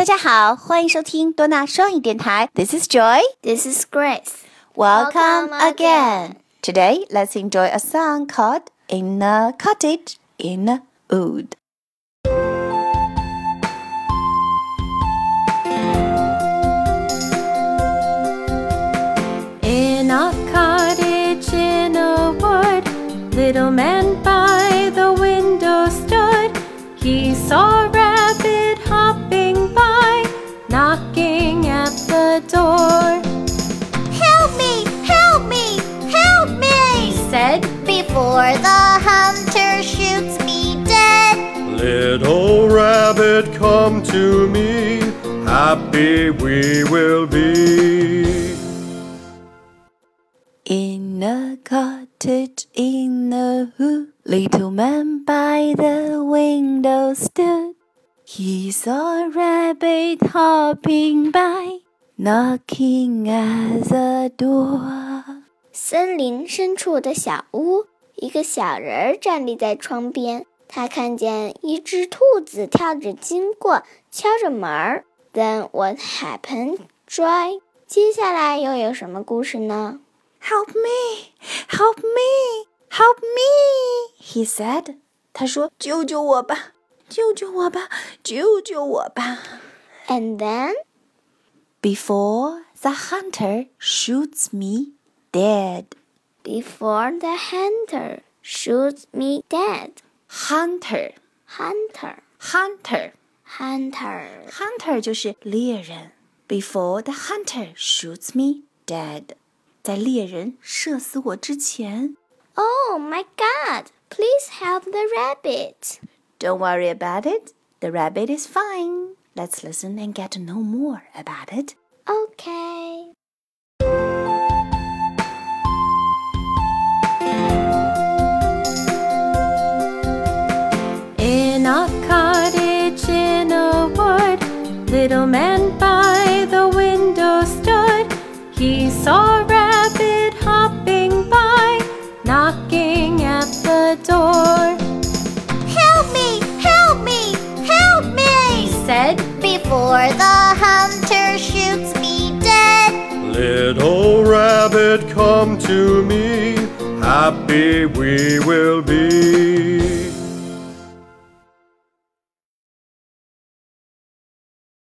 大家好，欢迎收听多纳双语电台。This is Joy. This is Grace. Welcome, Welcome again. again. Today, let's enjoy a song called "In a Cottage in a Wood." In a cottage in a wood, little man by the window stood. He saw door. Help me! Help me! Help me! He Said, Before the hunter shoots me dead. Little rabbit, come to me. Happy we will be. In a cottage in a wood, little man by the window stood. He saw a rabbit hopping by, knocking at the door. 森林深处的小屋，一个小人儿站立在窗边。他看见一只兔子跳着经过，敲着门儿。Then what happened, Joy？接下来又有什么故事呢？Help me! Help me! Help me! He said. 他说：“救救我吧！救救我吧！救救我吧 And then ！Before the hunter shoots me dead. before the hunter shoots me dead. Hunter, Hunter, hunter, hunter. hunter 就是猎人。Before the hunter shoots me dead. 在猎人射死我之前 Oh my God! Please help the rabbit. Don't worry about it. The rabbit is fine. Let's listen and get to know more about it. Okay. In a cottage in a wood, little man by the window stood. He saw Before the hunter shoots me dead. Little rabbit, come to me. Happy we will be.